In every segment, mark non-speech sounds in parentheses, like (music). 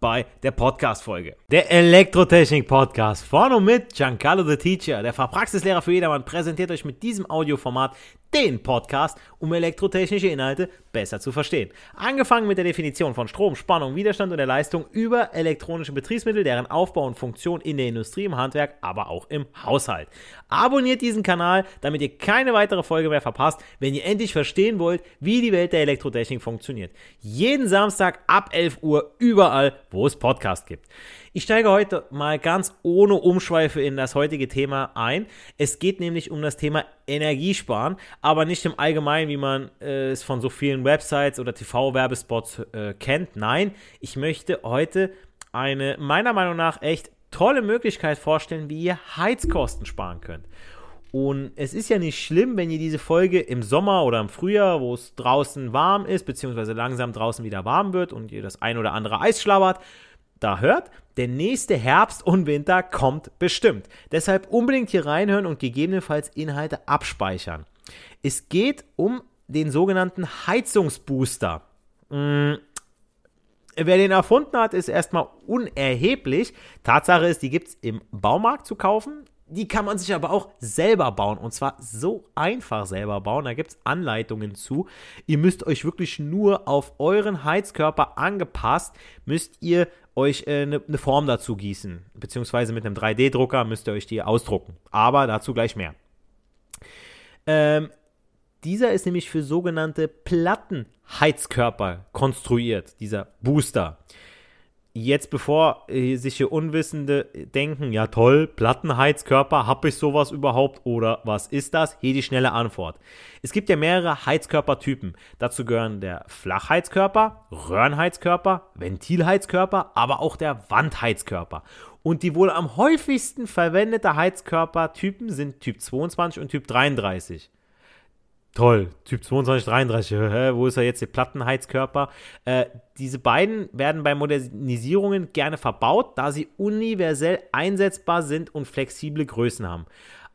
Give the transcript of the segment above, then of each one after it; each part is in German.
bei der Podcast-Folge. Der Elektrotechnik-Podcast von und mit Giancarlo the Teacher, der Fachpraxislehrer für jedermann, präsentiert euch mit diesem Audioformat den Podcast, um elektrotechnische Inhalte besser zu verstehen. Angefangen mit der Definition von Strom, Spannung, Widerstand und der Leistung über elektronische Betriebsmittel, deren Aufbau und Funktion in der Industrie, im Handwerk, aber auch im Haushalt. Abonniert diesen Kanal, damit ihr keine weitere Folge mehr verpasst, wenn ihr endlich verstehen wollt, wie die Welt der Elektrotechnik funktioniert. Jeden Samstag ab 11 Uhr überall, wo es Podcast gibt. Ich steige heute mal ganz ohne Umschweife in das heutige Thema ein. Es geht nämlich um das Thema Energiesparen, aber nicht im Allgemeinen, wie man äh, es von so vielen Websites oder TV-Werbespots äh, kennt. Nein, ich möchte heute eine meiner Meinung nach echt tolle Möglichkeit vorstellen, wie ihr Heizkosten sparen könnt. Und es ist ja nicht schlimm, wenn ihr diese Folge im Sommer oder im Frühjahr, wo es draußen warm ist, beziehungsweise langsam draußen wieder warm wird und ihr das ein oder andere Eis schlabbert, da hört, der nächste Herbst und Winter kommt bestimmt. Deshalb unbedingt hier reinhören und gegebenenfalls Inhalte abspeichern. Es geht um den sogenannten Heizungsbooster. Hm, wer den erfunden hat, ist erstmal unerheblich. Tatsache ist, die gibt es im Baumarkt zu kaufen. Die kann man sich aber auch selber bauen. Und zwar so einfach selber bauen. Da gibt es Anleitungen zu. Ihr müsst euch wirklich nur auf euren Heizkörper angepasst, müsst ihr euch eine äh, ne Form dazu gießen. Beziehungsweise mit einem 3D-Drucker müsst ihr euch die ausdrucken. Aber dazu gleich mehr. Ähm, dieser ist nämlich für sogenannte Plattenheizkörper konstruiert, dieser Booster. Jetzt, bevor äh, sich hier Unwissende denken, ja toll, Plattenheizkörper, habe ich sowas überhaupt oder was ist das? Hier die schnelle Antwort. Es gibt ja mehrere Heizkörpertypen. Dazu gehören der Flachheizkörper, Röhrenheizkörper, Ventilheizkörper, aber auch der Wandheizkörper. Und die wohl am häufigsten verwendete Heizkörpertypen sind Typ 22 und Typ 33. Toll, Typ 2233, hä, wo ist er jetzt, der Plattenheizkörper? Äh, diese beiden werden bei Modernisierungen gerne verbaut, da sie universell einsetzbar sind und flexible Größen haben.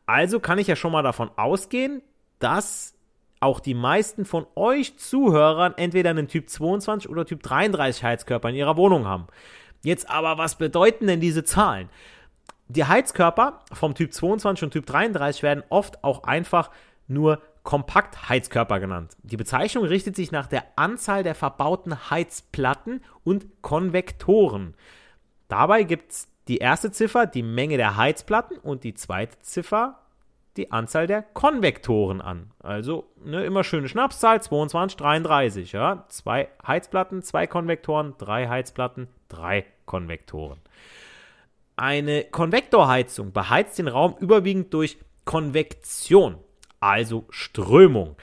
Also kann ich ja schon mal davon ausgehen, dass auch die meisten von euch Zuhörern entweder einen Typ 22 oder Typ 33 Heizkörper in ihrer Wohnung haben. Jetzt aber, was bedeuten denn diese Zahlen? Die Heizkörper vom Typ 22 und Typ 33 werden oft auch einfach nur Kompaktheizkörper genannt. Die Bezeichnung richtet sich nach der Anzahl der verbauten Heizplatten und Konvektoren. Dabei gibt es die erste Ziffer, die Menge der Heizplatten und die zweite Ziffer, die Anzahl der Konvektoren an. Also ne, immer schöne Schnapszahl, 22, 33. Ja? Zwei Heizplatten, zwei Konvektoren, drei Heizplatten, drei Konvektoren. Eine Konvektorheizung beheizt den Raum überwiegend durch Konvektion also Strömung,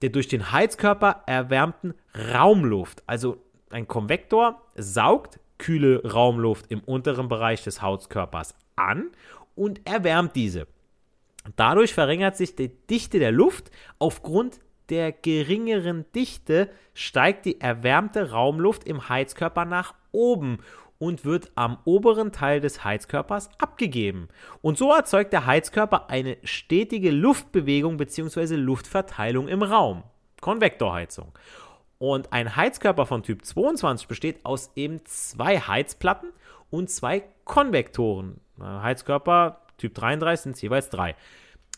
der durch den Heizkörper erwärmten Raumluft, also ein Konvektor, saugt kühle Raumluft im unteren Bereich des Heizkörpers an und erwärmt diese. Dadurch verringert sich die Dichte der Luft. Aufgrund der geringeren Dichte steigt die erwärmte Raumluft im Heizkörper nach oben und wird am oberen Teil des Heizkörpers abgegeben. Und so erzeugt der Heizkörper eine stetige Luftbewegung bzw. Luftverteilung im Raum. Konvektorheizung. Und ein Heizkörper von Typ 22 besteht aus eben zwei Heizplatten und zwei Konvektoren. Heizkörper Typ 33 sind jeweils drei.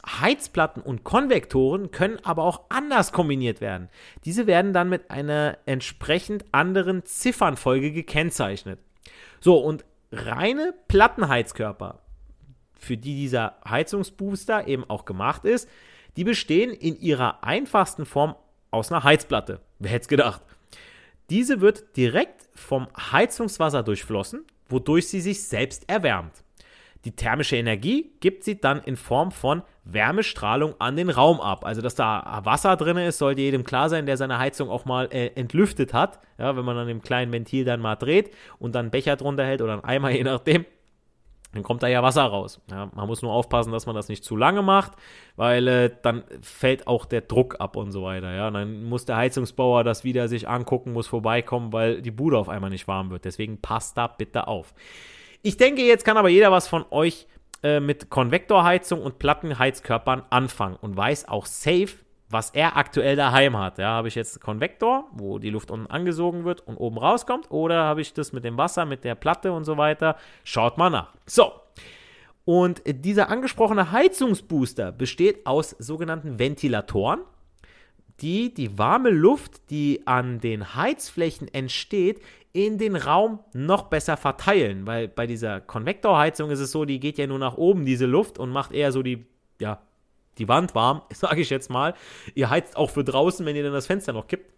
Heizplatten und Konvektoren können aber auch anders kombiniert werden. Diese werden dann mit einer entsprechend anderen Ziffernfolge gekennzeichnet. So, und reine Plattenheizkörper, für die dieser Heizungsbooster eben auch gemacht ist, die bestehen in ihrer einfachsten Form aus einer Heizplatte. Wer hätte es gedacht? Diese wird direkt vom Heizungswasser durchflossen, wodurch sie sich selbst erwärmt. Die thermische Energie gibt sie dann in Form von Wärmestrahlung an den Raum ab. Also, dass da Wasser drin ist, sollte jedem klar sein, der seine Heizung auch mal äh, entlüftet hat. Ja, wenn man an dem kleinen Ventil dann mal dreht und dann einen Becher drunter hält oder einen Eimer, (laughs) je nachdem, dann kommt da ja Wasser raus. Ja, man muss nur aufpassen, dass man das nicht zu lange macht, weil äh, dann fällt auch der Druck ab und so weiter. Ja, und dann muss der Heizungsbauer das wieder sich angucken, muss vorbeikommen, weil die Bude auf einmal nicht warm wird. Deswegen passt da bitte auf. Ich denke, jetzt kann aber jeder was von euch äh, mit Konvektorheizung und Plattenheizkörpern anfangen und weiß auch safe, was er aktuell daheim hat. Ja, habe ich jetzt Konvektor, wo die Luft unten angesogen wird und oben rauskommt, oder habe ich das mit dem Wasser, mit der Platte und so weiter? Schaut mal nach. So. Und dieser angesprochene Heizungsbooster besteht aus sogenannten Ventilatoren, die die warme Luft, die an den Heizflächen entsteht, in den Raum noch besser verteilen, weil bei dieser Konvektorheizung ist es so, die geht ja nur nach oben, diese Luft, und macht eher so die, ja, die Wand warm, (laughs) sage ich jetzt mal. Ihr heizt auch für draußen, wenn ihr dann das Fenster noch kippt.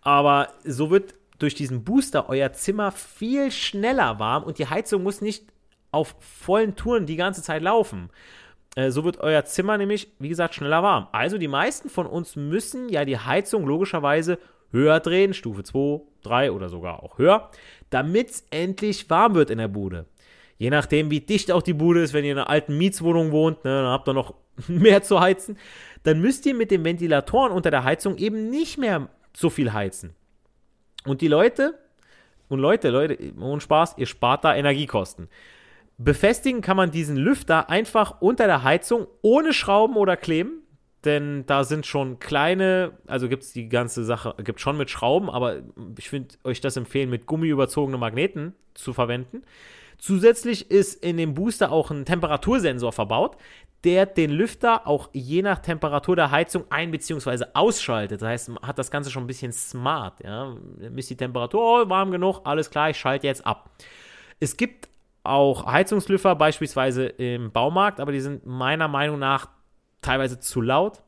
Aber so wird durch diesen Booster euer Zimmer viel schneller warm und die Heizung muss nicht auf vollen Touren die ganze Zeit laufen. Äh, so wird euer Zimmer nämlich, wie gesagt, schneller warm. Also die meisten von uns müssen ja die Heizung logischerweise höher drehen, Stufe 2, 3 oder sogar auch höher, damit es endlich warm wird in der Bude. Je nachdem, wie dicht auch die Bude ist, wenn ihr in einer alten Mietswohnung wohnt, ne, dann habt ihr noch (laughs) mehr zu heizen, dann müsst ihr mit den Ventilatoren unter der Heizung eben nicht mehr so viel heizen. Und die Leute, und Leute, Leute, ohne Spaß, ihr spart da Energiekosten. Befestigen kann man diesen Lüfter einfach unter der Heizung ohne Schrauben oder Kleben, denn da sind schon kleine, also gibt es die ganze Sache, gibt schon mit Schrauben, aber ich finde euch das empfehlen, mit Gummi überzogene Magneten zu verwenden. Zusätzlich ist in dem Booster auch ein Temperatursensor verbaut, der den Lüfter auch je nach Temperatur der Heizung ein- bzw. ausschaltet. Das heißt, man hat das Ganze schon ein bisschen smart. Ja? Misst die Temperatur, oh, warm genug, alles klar, ich schalte jetzt ab. Es gibt auch Heizungslüfter beispielsweise im Baumarkt, aber die sind meiner Meinung nach teilweise zu laut,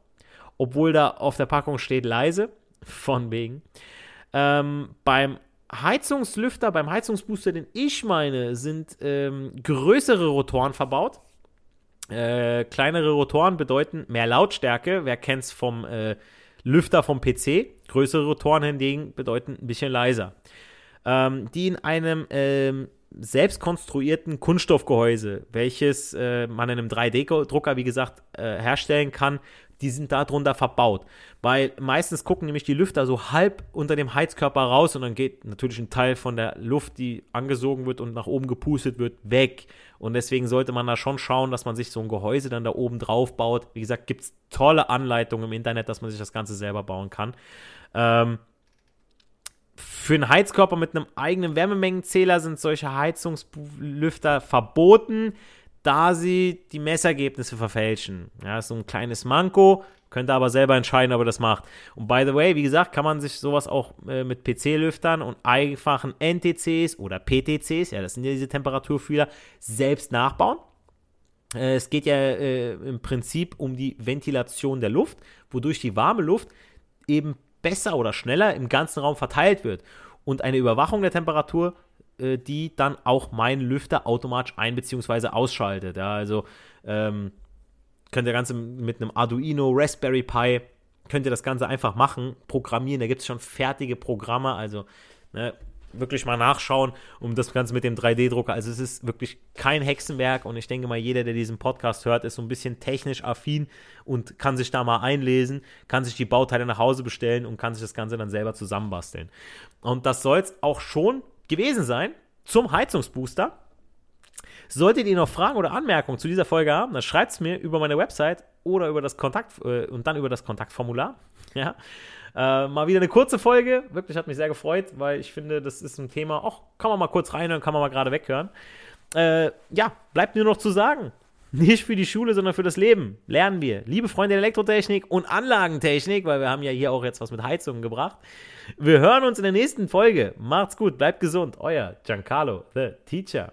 obwohl da auf der Packung steht leise, (laughs) von wegen. Ähm, beim Heizungslüfter, beim Heizungsbooster, den ich meine, sind ähm, größere Rotoren verbaut. Äh, kleinere Rotoren bedeuten mehr Lautstärke. Wer kennt es vom äh, Lüfter vom PC? Größere Rotoren hingegen bedeuten ein bisschen leiser. Ähm, die in einem ähm, selbst konstruierten Kunststoffgehäuse, welches äh, man in einem 3D-Drucker, wie gesagt, äh, herstellen kann, die sind darunter verbaut. Weil meistens gucken nämlich die Lüfter so halb unter dem Heizkörper raus und dann geht natürlich ein Teil von der Luft, die angesogen wird und nach oben gepustet wird, weg. Und deswegen sollte man da schon schauen, dass man sich so ein Gehäuse dann da oben drauf baut. Wie gesagt, gibt es tolle Anleitungen im Internet, dass man sich das Ganze selber bauen kann. Ähm, für einen Heizkörper mit einem eigenen Wärmemengenzähler sind solche Heizungslüfter verboten da sie die Messergebnisse verfälschen. Ja, ist so ein kleines Manko, könnt ihr aber selber entscheiden, ob ihr das macht. Und by the way, wie gesagt, kann man sich sowas auch äh, mit PC-Lüftern und einfachen NTCs oder PTCs, ja, das sind ja diese Temperaturfühler, selbst nachbauen. Äh, es geht ja äh, im Prinzip um die Ventilation der Luft, wodurch die warme Luft eben besser oder schneller im ganzen Raum verteilt wird. Und eine Überwachung der Temperatur äh, die dann auch meinen Lüfter automatisch ein- bzw. ausschaltet. Ja, also ähm, könnt ihr Ganze mit einem Arduino, Raspberry Pi, könnt ihr das Ganze einfach machen, programmieren. Da gibt es schon fertige Programme, also ne, wirklich mal nachschauen, um das Ganze mit dem 3D-Drucker. Also es ist wirklich kein Hexenwerk und ich denke mal, jeder, der diesen Podcast hört, ist so ein bisschen technisch affin und kann sich da mal einlesen, kann sich die Bauteile nach Hause bestellen und kann sich das Ganze dann selber zusammenbasteln. Und das soll es auch schon gewesen sein zum Heizungsbooster. Solltet ihr noch Fragen oder Anmerkungen zu dieser Folge haben, dann schreibt es mir über meine Website oder über das Kontakt äh, und dann über das Kontaktformular. (laughs) Ja. Äh, mal wieder eine kurze Folge. Wirklich hat mich sehr gefreut, weil ich finde, das ist ein Thema. Auch kann man mal kurz reinhören, kann man mal gerade weghören. Äh, ja, bleibt nur noch zu sagen. Nicht für die Schule, sondern für das Leben. Lernen wir. Liebe Freunde der Elektrotechnik und Anlagentechnik, weil wir haben ja hier auch jetzt was mit Heizungen gebracht. Wir hören uns in der nächsten Folge. Macht's gut, bleibt gesund. Euer Giancarlo, the Teacher.